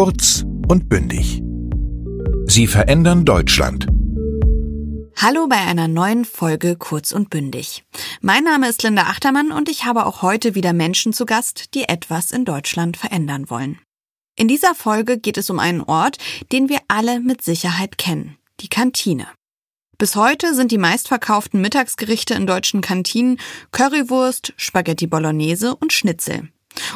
Kurz und bündig. Sie verändern Deutschland. Hallo bei einer neuen Folge Kurz und bündig. Mein Name ist Linda Achtermann und ich habe auch heute wieder Menschen zu Gast, die etwas in Deutschland verändern wollen. In dieser Folge geht es um einen Ort, den wir alle mit Sicherheit kennen, die Kantine. Bis heute sind die meistverkauften Mittagsgerichte in deutschen Kantinen Currywurst, Spaghetti Bolognese und Schnitzel.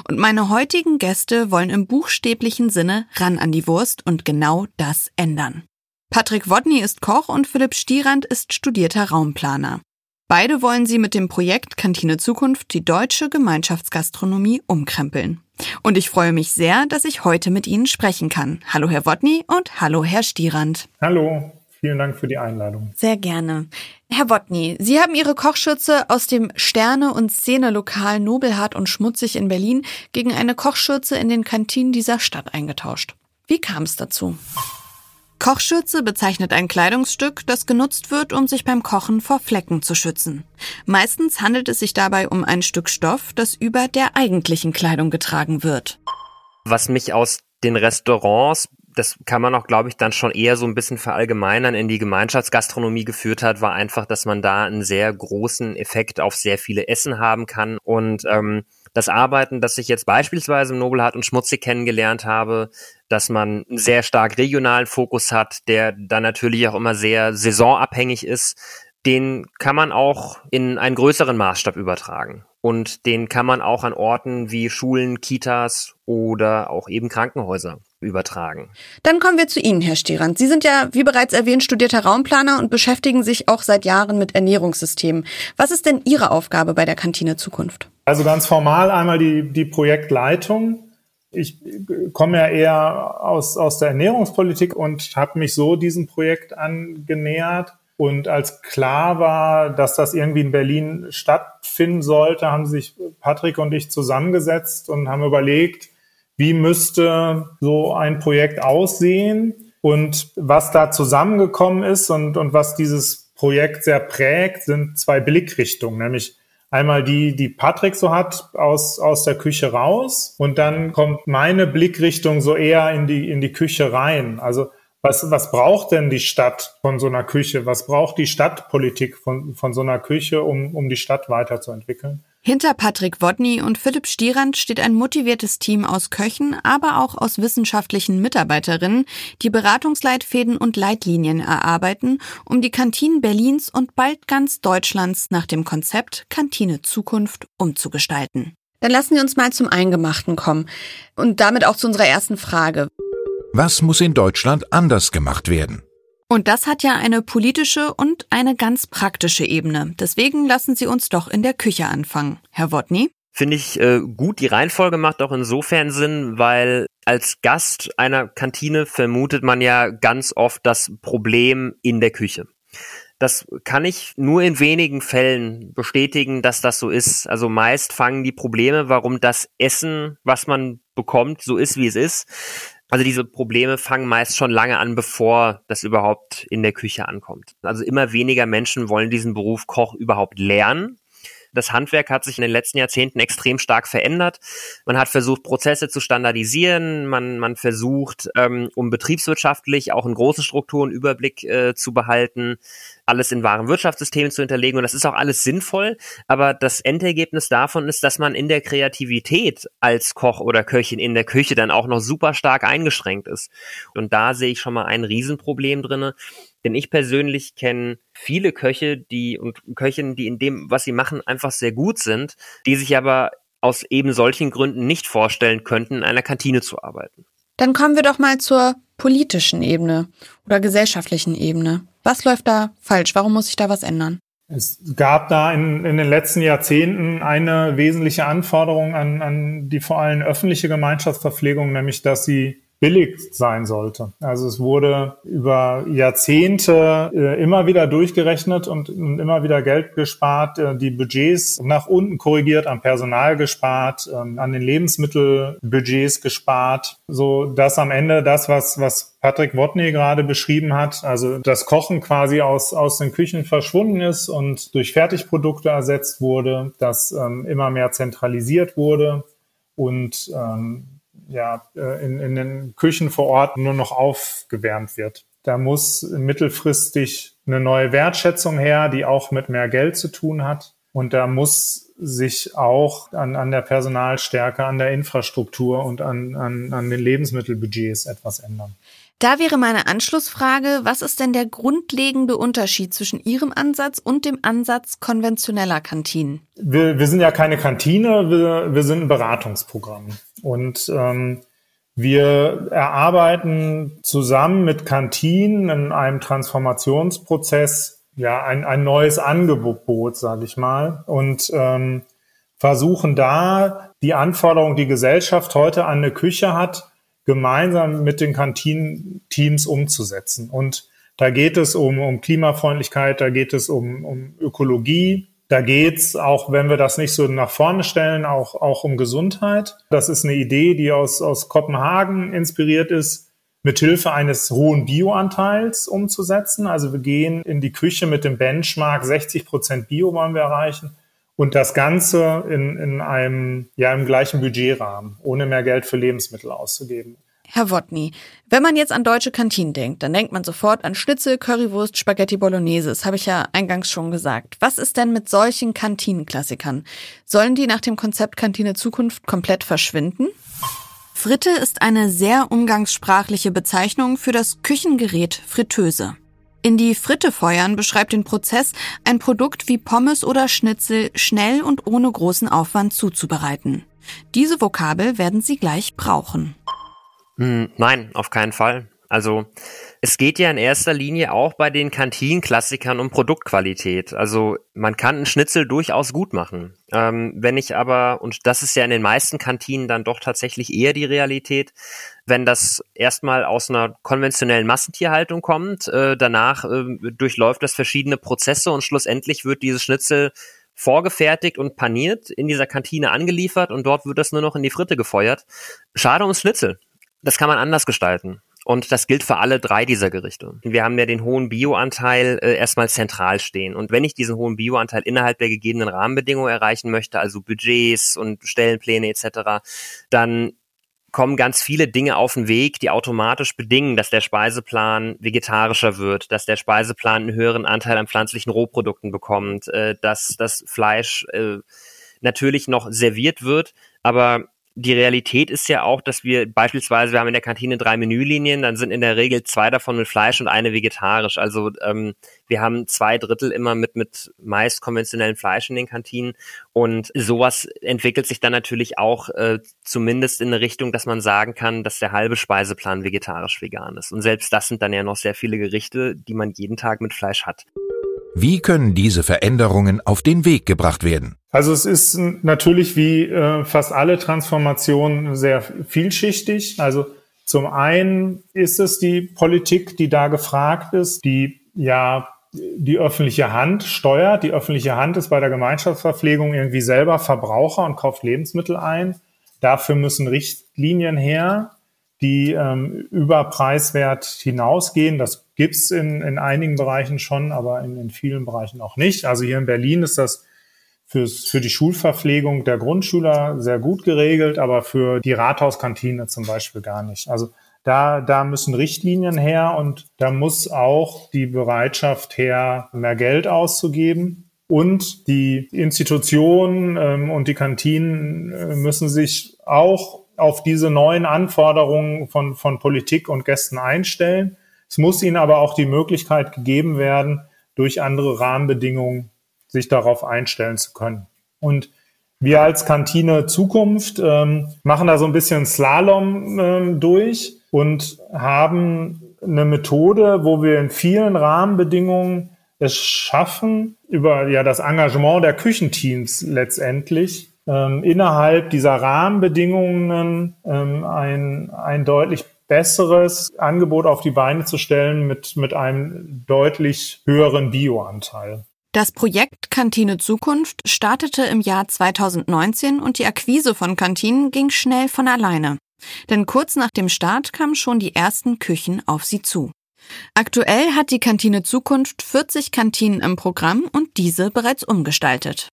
Und meine heutigen Gäste wollen im buchstäblichen Sinne ran an die Wurst und genau das ändern. Patrick Wodny ist Koch und Philipp Stierand ist studierter Raumplaner. Beide wollen sie mit dem Projekt Kantine Zukunft die deutsche Gemeinschaftsgastronomie umkrempeln. Und ich freue mich sehr, dass ich heute mit Ihnen sprechen kann. Hallo Herr Wodny und hallo Herr Stierand. Hallo. Vielen Dank für die Einladung. Sehr gerne. Herr Wotny, Sie haben Ihre Kochschürze aus dem Sterne- und Szene-Lokal Nobelhart und Schmutzig in Berlin gegen eine Kochschürze in den Kantinen dieser Stadt eingetauscht. Wie kam es dazu? Kochschürze bezeichnet ein Kleidungsstück, das genutzt wird, um sich beim Kochen vor Flecken zu schützen. Meistens handelt es sich dabei um ein Stück Stoff, das über der eigentlichen Kleidung getragen wird. Was mich aus den Restaurants das kann man auch, glaube ich, dann schon eher so ein bisschen verallgemeinern in die Gemeinschaftsgastronomie geführt hat, war einfach, dass man da einen sehr großen Effekt auf sehr viele Essen haben kann. Und ähm, das Arbeiten, das ich jetzt beispielsweise im Nobelhart und Schmutzig kennengelernt habe, dass man einen sehr stark regionalen Fokus hat, der dann natürlich auch immer sehr saisonabhängig ist, den kann man auch in einen größeren Maßstab übertragen. Und den kann man auch an Orten wie Schulen, Kitas oder auch eben Krankenhäuser übertragen. Dann kommen wir zu Ihnen, Herr Stierand. Sie sind ja, wie bereits erwähnt, studierter Raumplaner und beschäftigen sich auch seit Jahren mit Ernährungssystemen. Was ist denn Ihre Aufgabe bei der Kantine Zukunft? Also ganz formal einmal die, die Projektleitung. Ich komme ja eher aus, aus der Ernährungspolitik und habe mich so diesem Projekt angenähert und als klar war, dass das irgendwie in Berlin stattfinden sollte, haben sich Patrick und ich zusammengesetzt und haben überlegt, wie müsste so ein Projekt aussehen und was da zusammengekommen ist und, und was dieses Projekt sehr prägt, sind zwei Blickrichtungen, nämlich einmal die, die Patrick so hat aus, aus der Küche raus und dann kommt meine Blickrichtung so eher in die, in die Küche rein. Also was, was braucht denn die Stadt von so einer Küche? Was braucht die Stadtpolitik von, von so einer Küche, um, um die Stadt weiterzuentwickeln? Hinter Patrick Wodny und Philipp Stierand steht ein motiviertes Team aus Köchen, aber auch aus wissenschaftlichen Mitarbeiterinnen, die Beratungsleitfäden und Leitlinien erarbeiten, um die Kantinen Berlins und bald ganz Deutschlands nach dem Konzept Kantine Zukunft umzugestalten. Dann lassen wir uns mal zum Eingemachten kommen und damit auch zu unserer ersten Frage. Was muss in Deutschland anders gemacht werden? Und das hat ja eine politische und eine ganz praktische Ebene. Deswegen lassen Sie uns doch in der Küche anfangen. Herr Wodny? Finde ich äh, gut. Die Reihenfolge macht auch insofern Sinn, weil als Gast einer Kantine vermutet man ja ganz oft das Problem in der Küche. Das kann ich nur in wenigen Fällen bestätigen, dass das so ist. Also meist fangen die Probleme, warum das Essen, was man bekommt, so ist, wie es ist, also diese Probleme fangen meist schon lange an, bevor das überhaupt in der Küche ankommt. Also immer weniger Menschen wollen diesen Beruf Koch überhaupt lernen. Das Handwerk hat sich in den letzten Jahrzehnten extrem stark verändert. Man hat versucht, Prozesse zu standardisieren. Man, man versucht, ähm, um betriebswirtschaftlich auch in großen Strukturen Überblick äh, zu behalten, alles in wahren Wirtschaftssystemen zu hinterlegen. Und das ist auch alles sinnvoll. Aber das Endergebnis davon ist, dass man in der Kreativität als Koch oder Köchin in der Küche dann auch noch super stark eingeschränkt ist. Und da sehe ich schon mal ein Riesenproblem drinne. Denn ich persönlich kenne viele Köche, die und Köchinnen, die in dem, was sie machen, einfach sehr gut sind, die sich aber aus eben solchen Gründen nicht vorstellen könnten, in einer Kantine zu arbeiten. Dann kommen wir doch mal zur politischen Ebene oder gesellschaftlichen Ebene. Was läuft da falsch? Warum muss sich da was ändern? Es gab da in, in den letzten Jahrzehnten eine wesentliche Anforderung an, an die vor allem öffentliche Gemeinschaftsverpflegung, nämlich dass sie billig sein sollte. Also es wurde über Jahrzehnte äh, immer wieder durchgerechnet und, immer wieder Geld gespart, äh, die Budgets nach unten korrigiert, am Personal gespart, äh, an den Lebensmittelbudgets gespart, so dass am Ende das, was, was Patrick Wotny gerade beschrieben hat, also das Kochen quasi aus, aus den Küchen verschwunden ist und durch Fertigprodukte ersetzt wurde, dass ähm, immer mehr zentralisiert wurde und ähm, ja, äh, in, in den Küchen vor Ort nur noch aufgewärmt wird. Da muss mittelfristig eine neue Wertschätzung her, die auch mit mehr Geld zu tun hat. Und da muss sich auch an, an der Personalstärke, an der Infrastruktur und an, an, an den Lebensmittelbudgets etwas ändern. Da wäre meine Anschlussfrage, was ist denn der grundlegende Unterschied zwischen Ihrem Ansatz und dem Ansatz konventioneller Kantinen? Wir, wir sind ja keine Kantine, wir, wir sind ein Beratungsprogramm. Und ähm, wir erarbeiten zusammen mit Kantinen in einem Transformationsprozess ja ein, ein neues Angebot, sage ich mal, und ähm, versuchen da die Anforderungen, die Gesellschaft heute an eine Küche hat, gemeinsam mit den Kantinenteams umzusetzen. Und da geht es um, um Klimafreundlichkeit, da geht es um, um Ökologie, da geht's auch wenn wir das nicht so nach vorne stellen, auch, auch um Gesundheit. Das ist eine Idee, die aus, aus Kopenhagen inspiriert ist, mit Hilfe eines hohen Bioanteils umzusetzen. Also wir gehen in die Küche mit dem Benchmark 60 Prozent Bio wollen wir erreichen. Und das Ganze in, in einem, ja, im gleichen Budgetrahmen, ohne mehr Geld für Lebensmittel auszugeben. Herr Wotny, wenn man jetzt an deutsche Kantinen denkt, dann denkt man sofort an Schnitzel, Currywurst, Spaghetti Bolognese. Das habe ich ja eingangs schon gesagt. Was ist denn mit solchen Kantinenklassikern? Sollen die nach dem Konzept Kantine Zukunft komplett verschwinden? Fritte ist eine sehr umgangssprachliche Bezeichnung für das Küchengerät Fritteuse. In die Fritte feuern beschreibt den Prozess, ein Produkt wie Pommes oder Schnitzel schnell und ohne großen Aufwand zuzubereiten. Diese Vokabel werden Sie gleich brauchen. Hm, nein, auf keinen Fall. Also es geht ja in erster Linie auch bei den Kantinenklassikern um Produktqualität. Also man kann einen Schnitzel durchaus gut machen. Ähm, wenn ich aber, und das ist ja in den meisten Kantinen dann doch tatsächlich eher die Realität, wenn das erstmal aus einer konventionellen Massentierhaltung kommt, äh, danach äh, durchläuft das verschiedene Prozesse und schlussendlich wird dieses Schnitzel vorgefertigt und paniert in dieser Kantine angeliefert und dort wird das nur noch in die Fritte gefeuert. Schade ums Schnitzel. Das kann man anders gestalten. Und das gilt für alle drei dieser Gerichte. Wir haben ja den hohen Bioanteil äh, erstmal zentral stehen. Und wenn ich diesen hohen Bioanteil innerhalb der gegebenen Rahmenbedingungen erreichen möchte, also Budgets und Stellenpläne etc., dann kommen ganz viele Dinge auf den Weg, die automatisch bedingen, dass der Speiseplan vegetarischer wird, dass der Speiseplan einen höheren Anteil an pflanzlichen Rohprodukten bekommt, äh, dass das Fleisch äh, natürlich noch serviert wird, aber die Realität ist ja auch, dass wir beispielsweise, wir haben in der Kantine drei Menülinien, dann sind in der Regel zwei davon mit Fleisch und eine vegetarisch. Also ähm, wir haben zwei Drittel immer mit, mit meist konventionellem Fleisch in den Kantinen. Und sowas entwickelt sich dann natürlich auch äh, zumindest in eine Richtung, dass man sagen kann, dass der halbe Speiseplan vegetarisch-vegan ist. Und selbst das sind dann ja noch sehr viele Gerichte, die man jeden Tag mit Fleisch hat. Wie können diese Veränderungen auf den Weg gebracht werden? Also es ist natürlich wie äh, fast alle Transformationen sehr vielschichtig. Also zum einen ist es die Politik, die da gefragt ist, die ja die öffentliche Hand steuert. Die öffentliche Hand ist bei der Gemeinschaftsverpflegung irgendwie selber Verbraucher und kauft Lebensmittel ein. Dafür müssen Richtlinien her, die ähm, über Preiswert hinausgehen. Das gibt's in, in einigen Bereichen schon, aber in, in vielen Bereichen auch nicht. Also hier in Berlin ist das fürs, für die Schulverpflegung der Grundschüler sehr gut geregelt, aber für die Rathauskantine zum Beispiel gar nicht. Also da, da müssen Richtlinien her und da muss auch die Bereitschaft her, mehr Geld auszugeben. Und die Institutionen ähm, und die Kantinen äh, müssen sich auch auf diese neuen Anforderungen von, von Politik und Gästen einstellen. Es muss ihnen aber auch die Möglichkeit gegeben werden, durch andere Rahmenbedingungen sich darauf einstellen zu können. Und wir als Kantine Zukunft ähm, machen da so ein bisschen Slalom ähm, durch und haben eine Methode, wo wir in vielen Rahmenbedingungen es schaffen, über ja das Engagement der Küchenteams letztendlich ähm, innerhalb dieser Rahmenbedingungen ähm, ein, ein deutlich besseres Angebot auf die Beine zu stellen mit, mit einem deutlich höheren Bioanteil. Das Projekt Kantine Zukunft startete im Jahr 2019 und die Akquise von Kantinen ging schnell von alleine. Denn kurz nach dem Start kamen schon die ersten Küchen auf sie zu. Aktuell hat die Kantine Zukunft 40 Kantinen im Programm und diese bereits umgestaltet.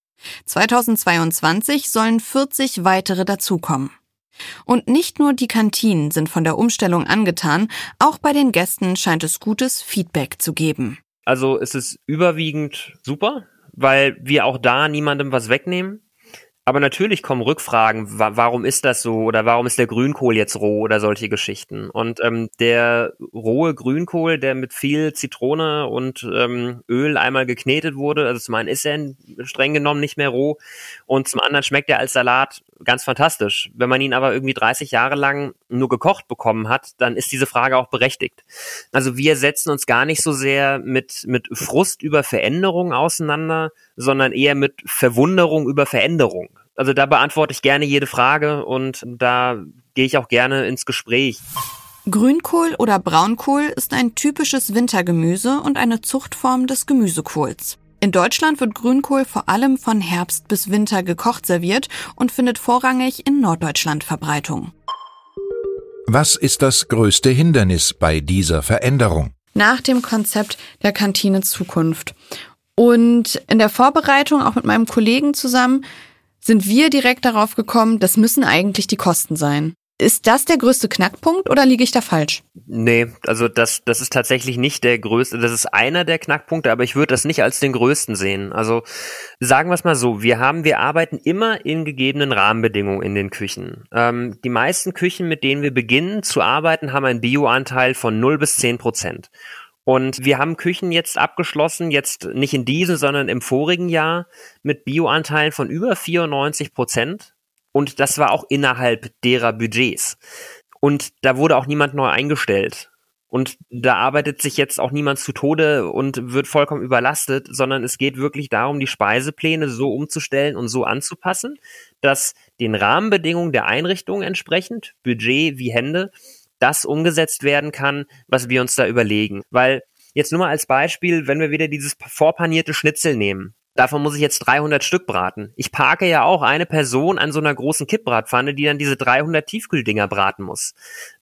2022 sollen 40 weitere dazukommen. Und nicht nur die Kantinen sind von der Umstellung angetan, auch bei den Gästen scheint es gutes Feedback zu geben. Also es ist überwiegend super, weil wir auch da niemandem was wegnehmen. Aber natürlich kommen Rückfragen, wa warum ist das so oder warum ist der Grünkohl jetzt roh oder solche Geschichten. Und ähm, der rohe Grünkohl, der mit viel Zitrone und ähm, Öl einmal geknetet wurde, also zum einen ist er streng genommen nicht mehr roh und zum anderen schmeckt er als Salat ganz fantastisch. Wenn man ihn aber irgendwie 30 Jahre lang nur gekocht bekommen hat, dann ist diese Frage auch berechtigt. Also wir setzen uns gar nicht so sehr mit, mit Frust über Veränderung auseinander, sondern eher mit Verwunderung über Veränderung. Also da beantworte ich gerne jede Frage und da gehe ich auch gerne ins Gespräch. Grünkohl oder Braunkohl ist ein typisches Wintergemüse und eine Zuchtform des Gemüsekohls. In Deutschland wird Grünkohl vor allem von Herbst bis Winter gekocht serviert und findet vorrangig in Norddeutschland Verbreitung. Was ist das größte Hindernis bei dieser Veränderung? Nach dem Konzept der Kantine Zukunft. Und in der Vorbereitung, auch mit meinem Kollegen zusammen, sind wir direkt darauf gekommen, das müssen eigentlich die Kosten sein. Ist das der größte Knackpunkt oder liege ich da falsch? Nee, also das, das ist tatsächlich nicht der größte, das ist einer der Knackpunkte, aber ich würde das nicht als den größten sehen. Also sagen wir es mal so, wir haben, wir arbeiten immer in gegebenen Rahmenbedingungen in den Küchen. Ähm, die meisten Küchen, mit denen wir beginnen zu arbeiten, haben einen Bioanteil von 0 bis 10 Prozent. Und wir haben Küchen jetzt abgeschlossen, jetzt nicht in diesem, sondern im vorigen Jahr mit Bioanteilen von über 94 Prozent. Und das war auch innerhalb derer Budgets. Und da wurde auch niemand neu eingestellt. Und da arbeitet sich jetzt auch niemand zu Tode und wird vollkommen überlastet, sondern es geht wirklich darum, die Speisepläne so umzustellen und so anzupassen, dass den Rahmenbedingungen der Einrichtung entsprechend, Budget wie Hände, das umgesetzt werden kann, was wir uns da überlegen. Weil jetzt nur mal als Beispiel, wenn wir wieder dieses vorpanierte Schnitzel nehmen, davon muss ich jetzt 300 Stück braten. Ich parke ja auch eine Person an so einer großen Kippbratpfanne, die dann diese 300 Tiefkühldinger braten muss.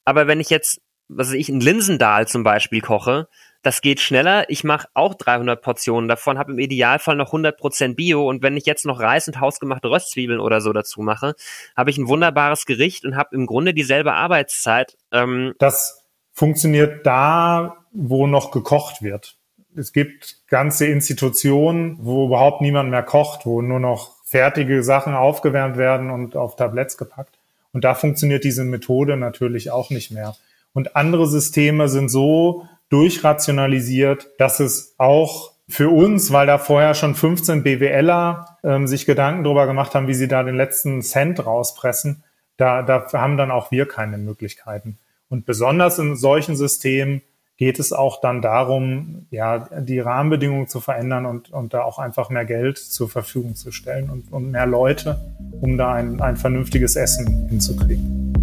Aber wenn ich jetzt, was weiß ich, ein Linsendahl zum Beispiel koche, das geht schneller. Ich mache auch 300 Portionen davon, habe im Idealfall noch 100% Bio und wenn ich jetzt noch Reis und hausgemachte Röstzwiebeln oder so dazu mache, habe ich ein wunderbares Gericht und habe im Grunde dieselbe Arbeitszeit. Ähm das funktioniert da, wo noch gekocht wird. Es gibt ganze Institutionen, wo überhaupt niemand mehr kocht, wo nur noch fertige Sachen aufgewärmt werden und auf Tabletts gepackt. Und da funktioniert diese Methode natürlich auch nicht mehr. Und andere Systeme sind so durchrationalisiert, dass es auch für uns, weil da vorher schon 15 BWLer ähm, sich Gedanken darüber gemacht haben, wie sie da den letzten Cent rauspressen, da, da haben dann auch wir keine Möglichkeiten. Und besonders in solchen Systemen geht es auch dann darum, ja, die Rahmenbedingungen zu verändern und, und da auch einfach mehr Geld zur Verfügung zu stellen und, und mehr Leute, um da ein, ein vernünftiges Essen hinzukriegen.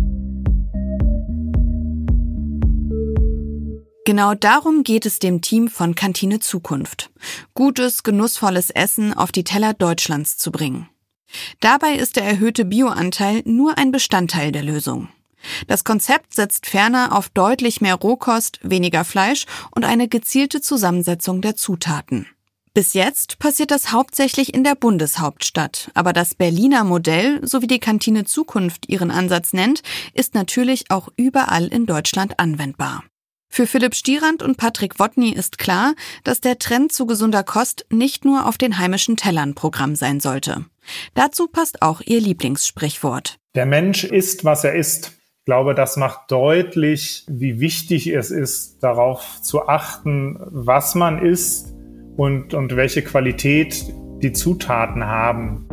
Genau darum geht es dem Team von Kantine Zukunft. Gutes, genussvolles Essen auf die Teller Deutschlands zu bringen. Dabei ist der erhöhte Bioanteil nur ein Bestandteil der Lösung. Das Konzept setzt ferner auf deutlich mehr Rohkost, weniger Fleisch und eine gezielte Zusammensetzung der Zutaten. Bis jetzt passiert das hauptsächlich in der Bundeshauptstadt, aber das Berliner Modell, so wie die Kantine Zukunft ihren Ansatz nennt, ist natürlich auch überall in Deutschland anwendbar. Für Philipp Stierand und Patrick Wotny ist klar, dass der Trend zu gesunder Kost nicht nur auf den heimischen Tellern Programm sein sollte. Dazu passt auch ihr Lieblingssprichwort. Der Mensch isst, was er isst. Ich glaube, das macht deutlich, wie wichtig es ist, darauf zu achten, was man isst und, und welche Qualität die Zutaten haben.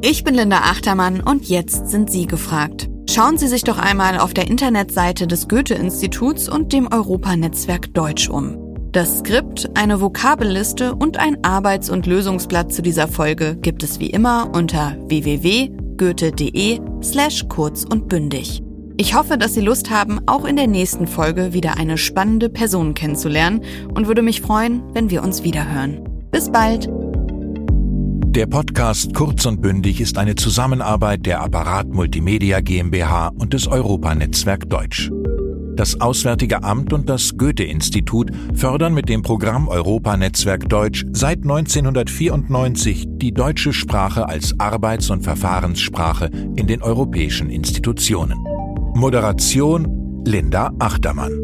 Ich bin Linda Achtermann und jetzt sind Sie gefragt. Schauen Sie sich doch einmal auf der Internetseite des Goethe-Instituts und dem Europanetzwerk Deutsch um. Das Skript, eine Vokabelliste und ein Arbeits- und Lösungsblatt zu dieser Folge gibt es wie immer unter www.goethe.de slash kurz und bündig. Ich hoffe, dass Sie Lust haben, auch in der nächsten Folge wieder eine spannende Person kennenzulernen und würde mich freuen, wenn wir uns wiederhören. Bis bald! Der Podcast Kurz und Bündig ist eine Zusammenarbeit der Apparat Multimedia GmbH und des Europanetzwerk Deutsch. Das Auswärtige Amt und das Goethe-Institut fördern mit dem Programm Europanetzwerk Deutsch seit 1994 die deutsche Sprache als Arbeits- und Verfahrenssprache in den europäischen Institutionen. Moderation Linda Achtermann